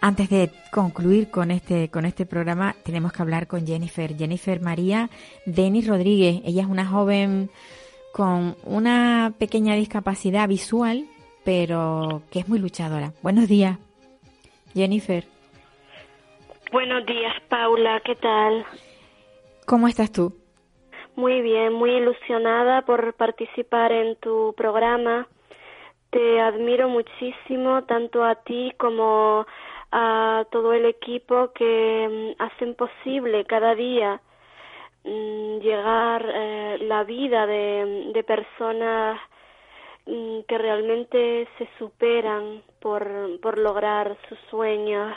antes de concluir con este, con este programa, tenemos que hablar con Jennifer. Jennifer María Denis Rodríguez. Ella es una joven con una pequeña discapacidad visual, pero que es muy luchadora. Buenos días, Jennifer. Buenos días, Paula. ¿Qué tal? ¿Cómo estás tú? Muy bien, muy ilusionada por participar en tu programa te admiro muchísimo, tanto a ti como a todo el equipo que mm, hacen posible cada día mm, llegar eh, la vida de, de personas mm, que realmente se superan por, por lograr sus sueños.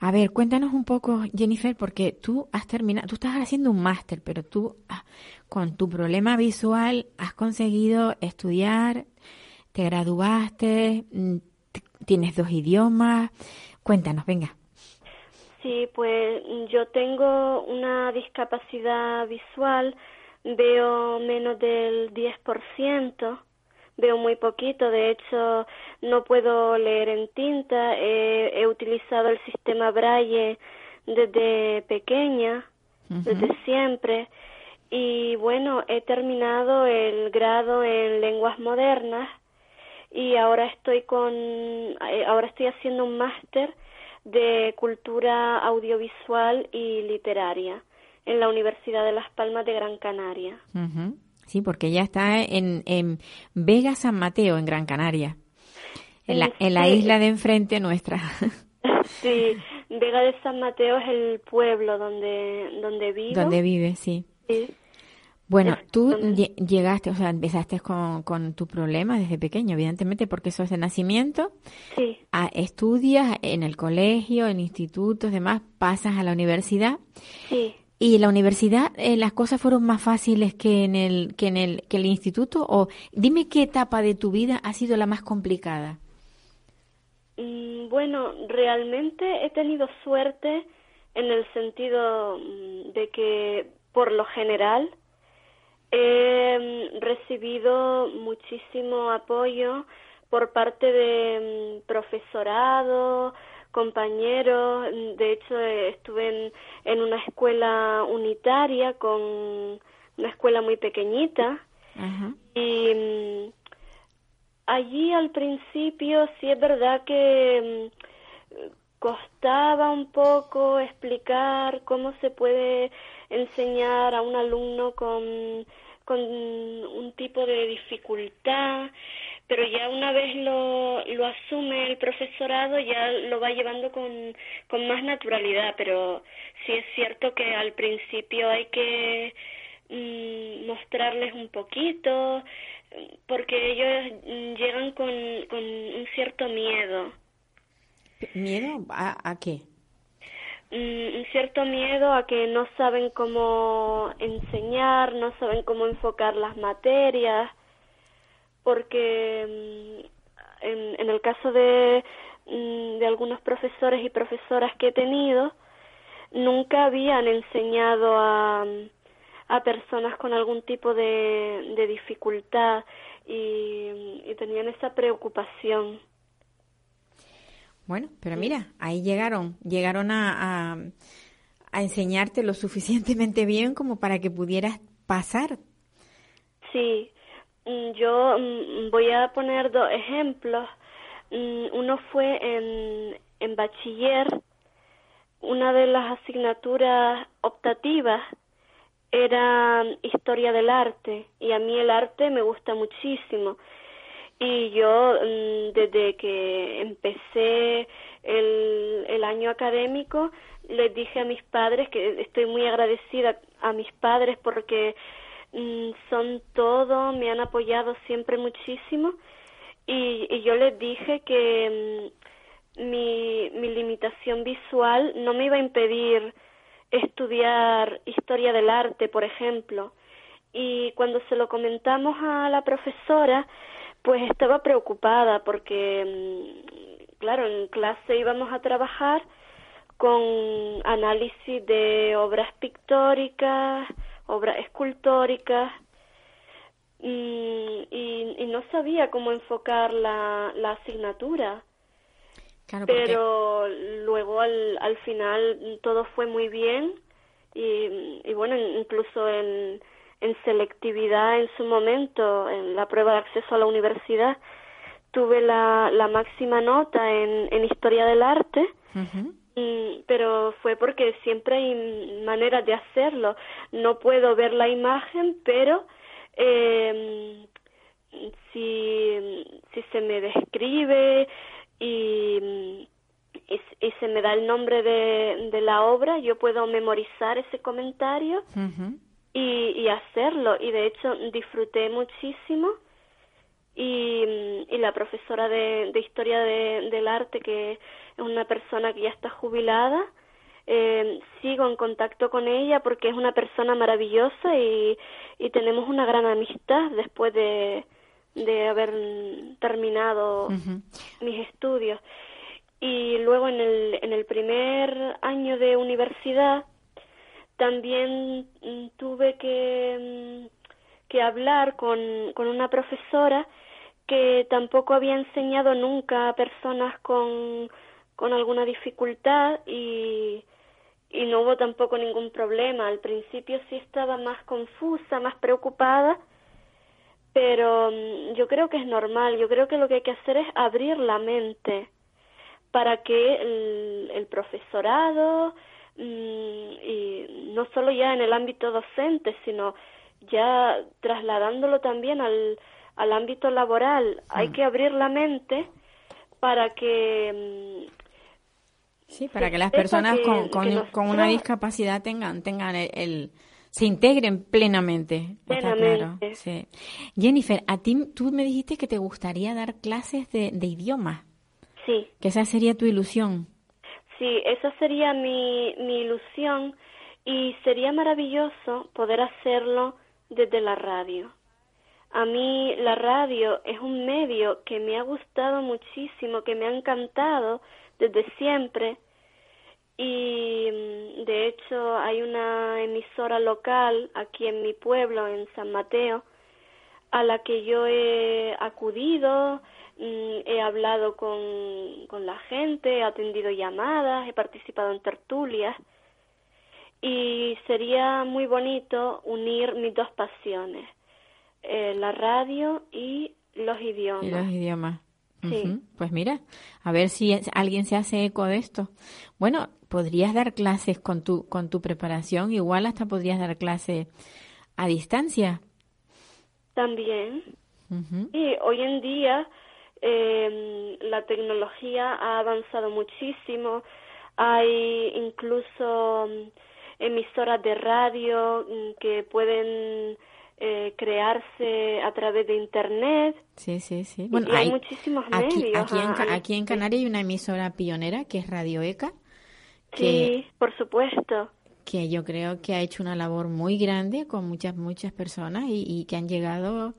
A ver, cuéntanos un poco, Jennifer, porque tú has terminado, tú estás haciendo un máster, pero tú ah, con tu problema visual has conseguido estudiar te graduaste, mm, tienes dos idiomas. Cuéntanos, venga. Sí, pues yo tengo una discapacidad visual, veo menos del 10%, veo muy poquito, de hecho no puedo leer en tinta, he, utilizado el sistema Braille desde pequeña, desde siempre, y bueno, he terminado el grado en lenguas modernas y ahora estoy con eh, ahora estoy haciendo un máster de cultura audiovisual y literaria en la Universidad de Las Palmas de Gran Canaria. Sí, porque ella está en, en Vega San Mateo, en Gran Canaria, en la, en la isla de enfrente nuestra. (laughs) sí, Vega de San Mateo es el pueblo donde, donde vivo. Donde vive, sí. Sí. Bueno, tú llegaste, o sea, empezaste con, con, tu problema desde pequeño, evidentemente, porque eso es de nacimiento. Sí. A, estudias en el colegio, en institutos, demás, pasas a la universidad. Sí. ¿Y en la universidad eh, las cosas fueron más fáciles que en el que en el que el instituto? O dime qué etapa de tu vida ha sido la más complicada. Mm, bueno, realmente he tenido suerte en el sentido mm, de que, por lo general, He recibido muchísimo apoyo por parte de mm, profesorado, compañeros. De hecho, estuve en, en una escuela unitaria con una escuela muy pequeñita. Y mm, allí al principio sí es verdad que mm, costaba un poco explicar cómo se puede enseñar a un alumno con, con un tipo de dificultad, pero ya una vez lo, lo asume el profesorado ya lo va llevando con, con más naturalidad, pero sí es cierto que al principio hay que mm, mostrarles un poquito, porque ellos llegan con, con un cierto miedo. ¿Miedo a, a qué? Un cierto miedo a que no saben cómo enseñar, no saben cómo enfocar las materias, porque mm, en, en el caso de, mm, de algunos profesores y profesoras que he tenido, nunca habían enseñado a, a personas con algún tipo de, dificultad y, y tenían esa preocupación. Bueno, pero mira, ahí llegaron, llegaron a, a, enseñarte lo (laughs) suficientemente bien como para que pudieras pasar. Sí, mm, yo mm, voy a poner dos ejemplos. Mm, uno fue en, en bachiller, una de las asignaturas optativas era historia del arte y a mí el arte me gusta muchísimo y yo mm, desde que empecé el, año académico les dije a mis padres que estoy muy agradecida a mis padres porque mm, son todo, me han apoyado siempre muchísimo y, y yo les dije que mm, mi, mi limitación visual no me iba a impedir estudiar historia del arte, por ejemplo. Y cuando se lo comentamos a la profesora, pues estaba preocupada porque, mm, claro, en clase íbamos a trabajar con análisis de obras pictóricas, obras escultóricas, y, y, no sabía cómo enfocar la, la asignatura. Pero luego al, al final todo fue muy bien y, y bueno, incluso en, en selectividad en su momento, en la prueba de acceso a la universidad, tuve la, la máxima nota en, en historia del arte, pero fue porque siempre hay maneras de hacerlo. No puedo ver la imagen, pero eh, si, si se me describe y, y, se me da el nombre de, de la obra, yo puedo memorizar ese comentario y, hacerlo. Y de hecho disfruté muchísimo. Y, y la profesora de, de historia de, del arte, que es una persona que ya está jubilada, eh, sigo en contacto con ella porque es una persona maravillosa y, y tenemos una gran amistad después de, de haber terminado mis estudios. Y luego en el, en el primer año de universidad también mm, tuve que, mm, que hablar con, con una profesora que tampoco había enseñado nunca a personas con, con alguna dificultad y, y no hubo tampoco ningún problema. Al principio sí estaba más confusa, más preocupada, pero mm, yo creo que es normal. Yo creo que lo que hay que hacer es abrir la mente para que el, el profesorado, y no solo ya en el ámbito docente, sino ya trasladándolo también al, al ámbito laboral. Hay que abrir la mente para que... Mm, sí, para que las personas con, con, una discapacidad tengan, tengan el, se integren plenamente. Plenamente. Sí. Jennifer, a ti tú me dijiste que te gustaría dar clases de, de idioma. Sí. Que esa sería tu ilusión. Sí, esa sería mi, mi ilusión y sería maravilloso poder hacerlo desde la radio. A mí la radio es un medio que me ha gustado muchísimo, que me ha encantado desde siempre y mm, de hecho hay una emisora local aquí en mi pueblo, en San Mateo, a la que yo he acudido, he hablado con, con la gente, he atendido llamadas, he participado en tertulias y sería muy bonito unir mis dos pasiones, eh, la radio y los idiomas. Y los idiomas. Sí. Pues mira, a ver si alguien se hace eco de esto. Bueno, podrías dar clases con tu, con tu preparación, igual hasta podrías dar clases a distancia. También. Y hoy en día eh, la tecnología ha avanzado muchísimo. Hay incluso mm, emisoras de radio mm, que pueden eh, crearse a través de internet. Sí, sí, sí. Bueno, hay, muchísimos medios. Aquí en, ah, aquí en Canarias hay una emisora pionera que es Radio ECA. sí, por supuesto. Que yo creo que ha hecho una labor muy grande con muchas, muchas personas y, que han llegado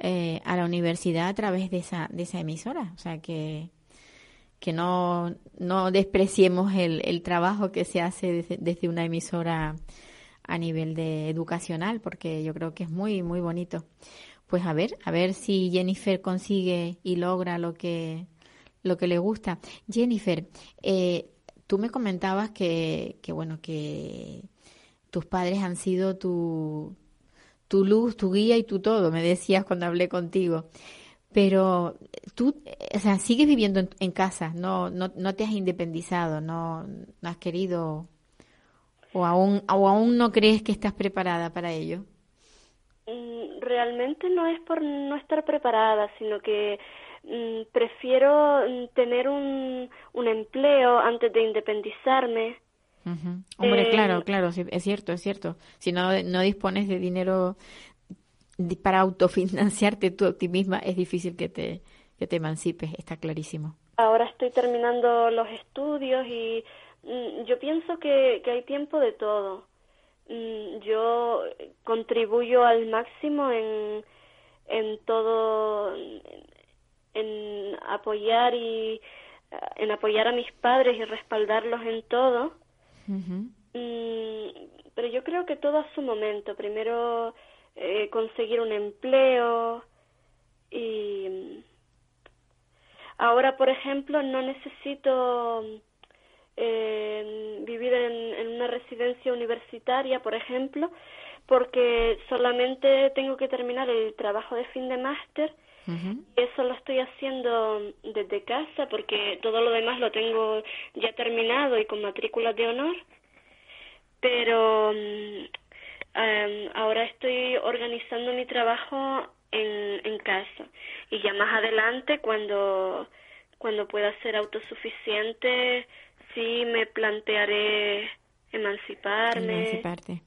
eh, a la universidad a través de esa, de esa emisora. O sea que que no, no despreciemos el, el trabajo que se hace desde, desde, una emisora a nivel de educacional, porque yo creo que es muy, muy bonito. Pues a ver, a ver si Jennifer consigue y logra lo que, lo que le gusta. Jennifer, eh, tú me comentabas que, que, bueno, que tus padres han sido tu, tu luz, tu guía y tu todo, me decías cuando hablé contigo. Pero tú, o sea, sigues viviendo en, casa, no, no, no te has independizado, no, no has querido o aún, o aún no crees que estás preparada para ello. Mm, realmente no es por no estar preparada, sino que mm, prefiero mm, tener un, un empleo antes de independizarme. Hombre, claro, eh, claro, es cierto, es cierto. Si no, no dispones de dinero para autofinanciarte tú a ti misma, es difícil que te, que te emancipes, está clarísimo. Ahora estoy terminando los estudios y mm, yo pienso que, que hay tiempo de todo. Mm, yo contribuyo al máximo en, en todo, en apoyar y en apoyar a mis padres y respaldarlos en todo. Mm, pero yo creo que todo a su momento. Primero eh, conseguir un empleo y ahora por ejemplo no necesito eh, vivir en, una residencia universitaria por ejemplo porque solamente tengo que terminar el trabajo de fin de máster y eso lo estoy haciendo desde casa porque todo lo demás lo tengo ya terminado y con matrículas de honor. Pero Em, ahora estoy organizando mi trabajo en, en casa. Y ya más adelante cuando cuando pueda ser autosuficiente sí me plantearé emanciparme. Emanciparte.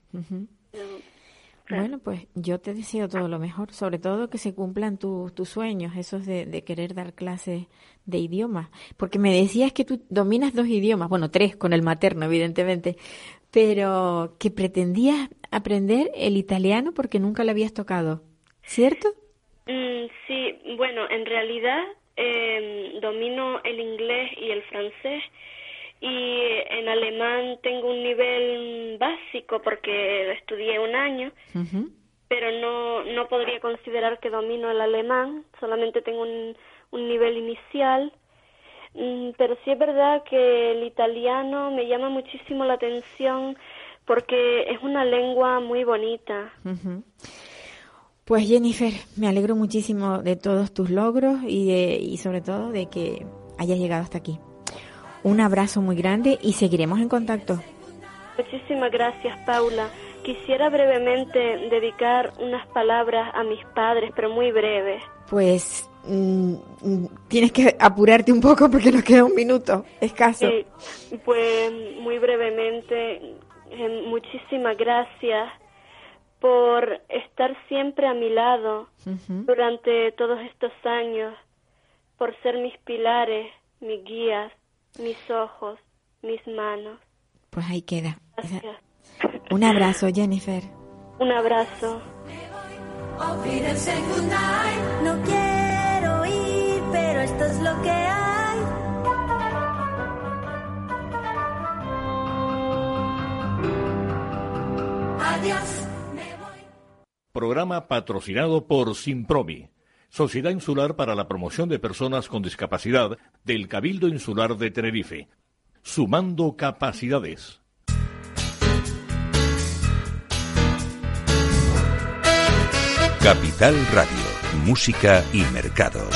Bueno, pues yo te deseo todo lo mejor, sobre todo que se cumplan tus sueños, esos de, de, querer dar clases de idiomas, porque me decías que tú dominas dos idiomas, bueno, tres con el materno, evidentemente, pero que pretendías aprender el italiano porque nunca lo habías tocado, ¿cierto? Mm, sí, bueno, en realidad eh, domino el inglés y el francés y en alemán tengo un nivel básico porque estudié un año, pero no, no podría considerar que domino el alemán, solamente tengo un, un nivel inicial Mm, pero sí es verdad que el italiano me llama muchísimo la atención porque es una lengua muy bonita. Pues Jennifer, me alegro muchísimo de todos tus logros y, de, y sobre todo de que hayas llegado hasta aquí. Un abrazo muy grande y seguiremos en contacto. Muchísimas gracias, Paula. Quisiera brevemente dedicar unas palabras a mis padres, pero muy breves. Pues Mm, tienes que apurarte un poco porque nos queda un minuto escaso. pues muy brevemente, eh, muchísimas gracias por estar siempre a mi lado durante todos estos años, por ser mis pilares, mis guías, mis ojos, mis manos. Pues ahí queda. Un abrazo, Jennifer. Un abrazo. No pero esto es lo que hay. Adiós, me voy. Programa patrocinado por Simpromi, Sociedad Insular para la Promoción de Personas con Discapacidad del Cabildo Insular de Tenerife. Sumando capacidades. Capital Radio, Música y Mercados.